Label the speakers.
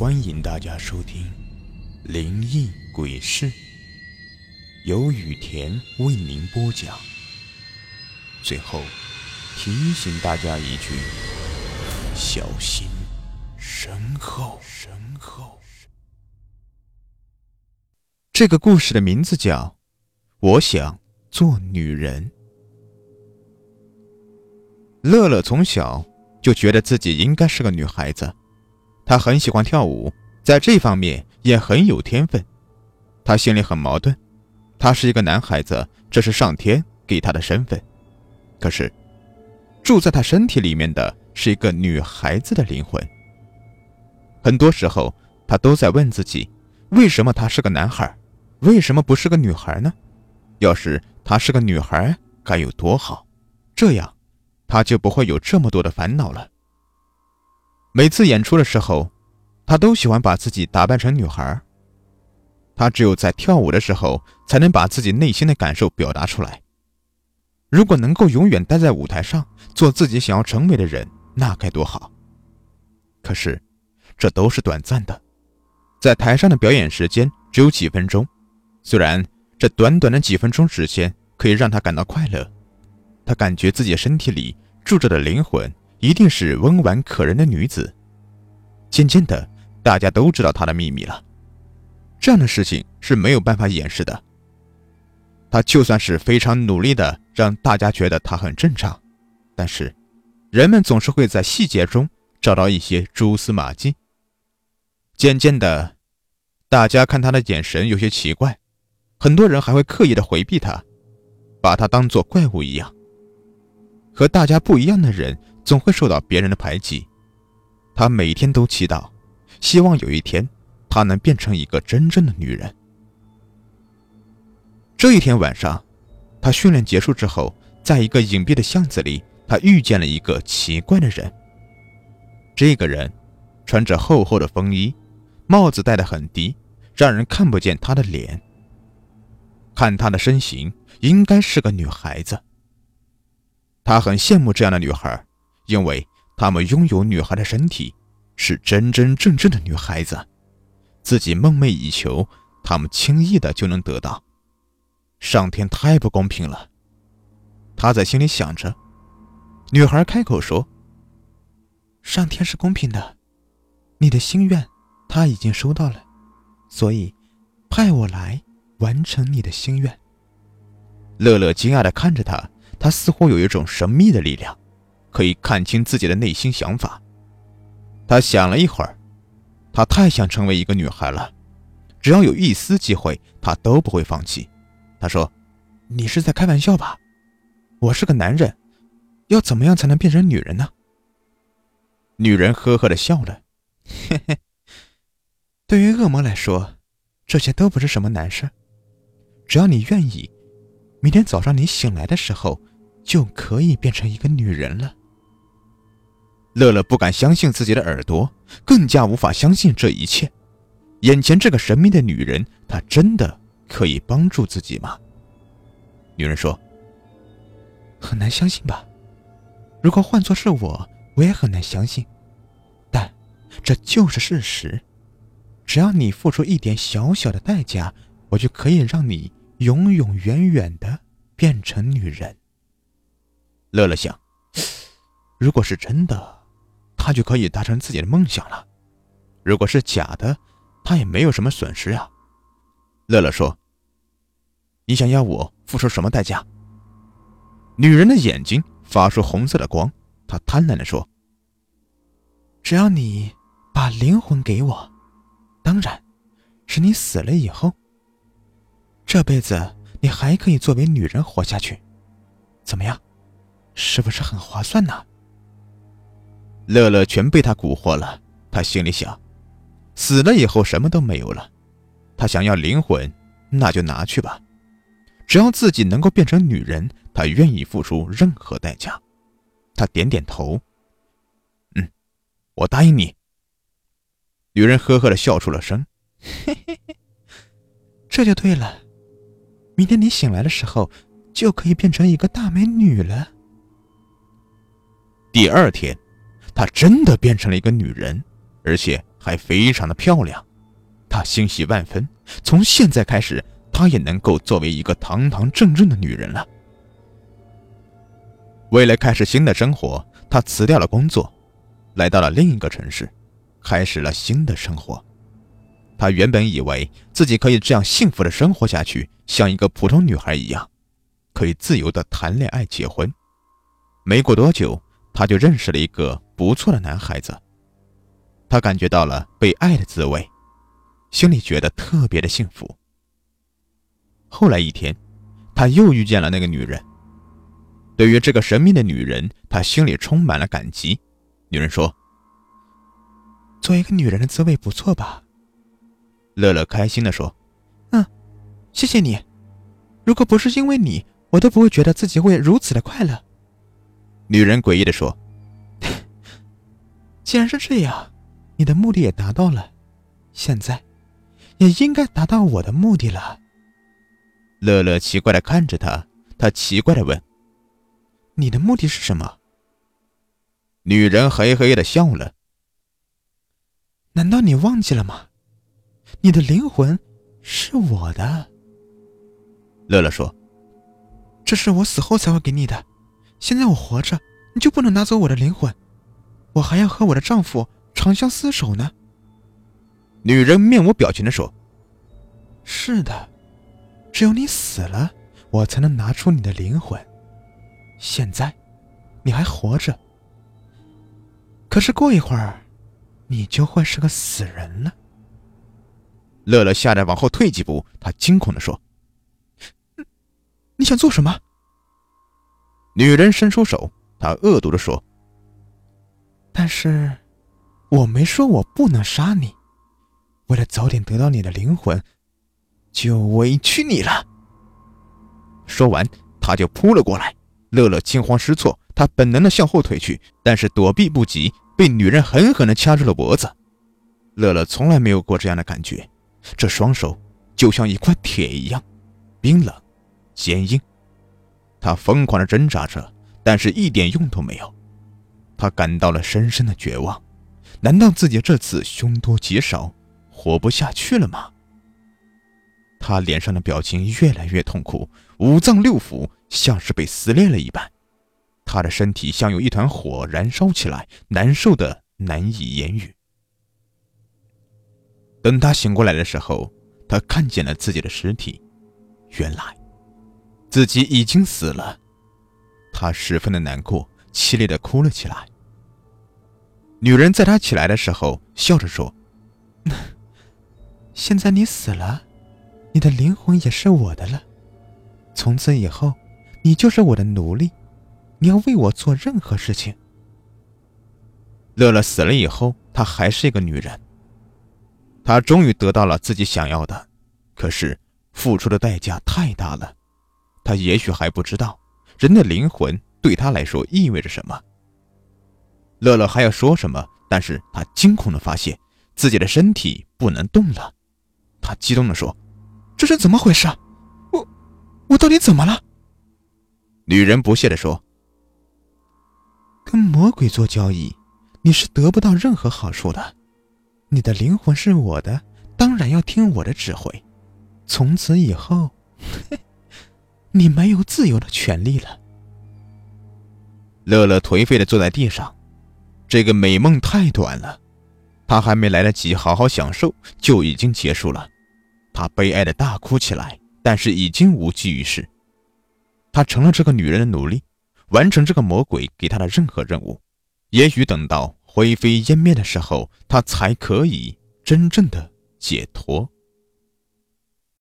Speaker 1: 欢迎大家收听《灵异鬼事》，由雨田为您播讲。最后提醒大家一句：小心身后。身后。这个故事的名字叫《我想做女人》。乐乐从小就觉得自己应该是个女孩子。他很喜欢跳舞，在这方面也很有天分。他心里很矛盾，他是一个男孩子，这是上天给他的身份。可是，住在他身体里面的是一个女孩子的灵魂。很多时候，他都在问自己：为什么他是个男孩，为什么不是个女孩呢？要是他是个女孩，该有多好！这样，他就不会有这么多的烦恼了。每次演出的时候，他都喜欢把自己打扮成女孩。他只有在跳舞的时候，才能把自己内心的感受表达出来。如果能够永远待在舞台上，做自己想要成为的人，那该多好！可是，这都是短暂的，在台上的表演时间只有几分钟。虽然这短短的几分钟时间可以让他感到快乐，他感觉自己身体里住着的灵魂。一定是温婉可人的女子。渐渐的，大家都知道她的秘密了。这样的事情是没有办法掩饰的。他就算是非常努力的让大家觉得他很正常，但是人们总是会在细节中找到一些蛛丝马迹。渐渐的，大家看他的眼神有些奇怪，很多人还会刻意的回避他，把他当做怪物一样。和大家不一样的人。总会受到别人的排挤，他每天都祈祷，希望有一天他能变成一个真正的女人。这一天晚上，他训练结束之后，在一个隐蔽的巷子里，他遇见了一个奇怪的人。这个人穿着厚厚的风衣，帽子戴得很低，让人看不见他的脸。看他的身形，应该是个女孩子。他很羡慕这样的女孩。因为他们拥有女孩的身体，是真真正正的女孩子，自己梦寐以求，他们轻易的就能得到。上天太不公平了，他在心里想着。女孩开口说：“上天是公平的，你的心愿他已经收到了，所以派我来完成你的心愿。”乐乐惊讶的看着他，他似乎有一种神秘的力量。可以看清自己的内心想法。他想了一会儿，他太想成为一个女孩了，只要有一丝机会，他都不会放弃。他说：“你是在开玩笑吧？我是个男人，要怎么样才能变成女人呢？”女人呵呵的笑了：“嘿嘿，对于恶魔来说，这些都不是什么难事。只要你愿意，明天早上你醒来的时候，就可以变成一个女人了。”乐乐不敢相信自己的耳朵，更加无法相信这一切。眼前这个神秘的女人，她真的可以帮助自己吗？女人说：“很难相信吧？如果换作是我，我也很难相信。但这就是事实。只要你付出一点小小的代价，我就可以让你永永远远的变成女人。”乐乐想：“如果是真的……”他就可以达成自己的梦想了。如果是假的，他也没有什么损失啊。乐乐说：“你想要我付出什么代价？”女人的眼睛发出红色的光，她贪婪的说：“只要你把灵魂给我，当然，是你死了以后。这辈子你还可以作为女人活下去，怎么样？是不是很划算呢？”乐乐全被他蛊惑了，他心里想：死了以后什么都没有了。他想要灵魂，那就拿去吧。只要自己能够变成女人，他愿意付出任何代价。他点点头：“嗯，我答应你。”女人呵呵的笑出了声：“嘿嘿嘿，这就对了。明天你醒来的时候，就可以变成一个大美女了。”第二天。她真的变成了一个女人，而且还非常的漂亮，他欣喜万分。从现在开始，他也能够作为一个堂堂正正的女人了。为了开始新的生活，他辞掉了工作，来到了另一个城市，开始了新的生活。他原本以为自己可以这样幸福的生活下去，像一个普通女孩一样，可以自由的谈恋爱、结婚。没过多久，他就认识了一个不错的男孩子。他感觉到了被爱的滋味，心里觉得特别的幸福。后来一天，他又遇见了那个女人。对于这个神秘的女人，他心里充满了感激。女人说：“
Speaker 2: 做一个女人的滋味不错吧？”
Speaker 1: 乐乐开心地说：“
Speaker 2: 嗯，谢谢你。如果不是因为你，我都不会觉得自己会如此的快乐。”
Speaker 1: 女人诡异的说：“
Speaker 2: 既然是这样，你的目的也达到了，现在也应该达到我的目的了。”
Speaker 1: 乐乐奇怪的看着他，他奇怪的问：“
Speaker 2: 你的目的是什么？”
Speaker 1: 女人嘿嘿的笑了：“
Speaker 2: 难道你忘记了吗？”你的灵魂是我的，
Speaker 1: 乐乐说：“
Speaker 2: 这是我死后才会给你的。现在我活着，你就不能拿走我的灵魂？我还要和我的丈夫长相厮守呢。”
Speaker 1: 女人面无表情的说：“
Speaker 2: 是的，只有你死了，我才能拿出你的灵魂。现在，你还活着，可是过一会儿，你就会是个死人了。”
Speaker 1: 乐乐吓得往后退几步，他惊恐的说：“
Speaker 2: 你想做什么？”
Speaker 1: 女人伸出手，她恶毒的说：“
Speaker 2: 但是，我没说我不能杀你。为了早点得到你的灵魂，就委屈你了。”
Speaker 1: 说完，他就扑了过来。乐乐惊慌失措，他本能的向后退去，但是躲避不及，被女人狠狠的掐住了脖子。乐乐从来没有过这样的感觉。这双手就像一块铁一样，冰冷、坚硬。他疯狂的挣扎着，但是一点用都没有。他感到了深深的绝望。难道自己这次凶多吉少，活不下去了吗？他脸上的表情越来越痛苦，五脏六腑像是被撕裂了一般。他的身体像有一团火燃烧起来，难受的难以言语。等他醒过来的时候，他看见了自己的尸体，原来自己已经死了。他十分的难过，凄厉的哭了起来。女人在他起来的时候笑着说：“
Speaker 2: 现在你死了，你的灵魂也是我的了。从此以后，你就是我的奴隶，你要为我做任何事情。”
Speaker 1: 乐乐死了以后，她还是一个女人。他终于得到了自己想要的，可是付出的代价太大了。他也许还不知道，人的灵魂对他来说意味着什么。乐乐还要说什么，但是他惊恐的发现自己的身体不能动了。他激动的说：“
Speaker 2: 这是怎么回事？我，我到底怎么了？”
Speaker 1: 女人不屑的说：“
Speaker 2: 跟魔鬼做交易，你是得不到任何好处的。”你的灵魂是我的，当然要听我的指挥。从此以后，你没有自由的权利了。
Speaker 1: 乐乐颓废的坐在地上，这个美梦太短了，他还没来得及好好享受，就已经结束了。他悲哀的大哭起来，但是已经无济于事。他成了这个女人的奴隶，完成这个魔鬼给他的任何任务。也许等到。灰飞烟灭的时候，他才可以真正的解脱。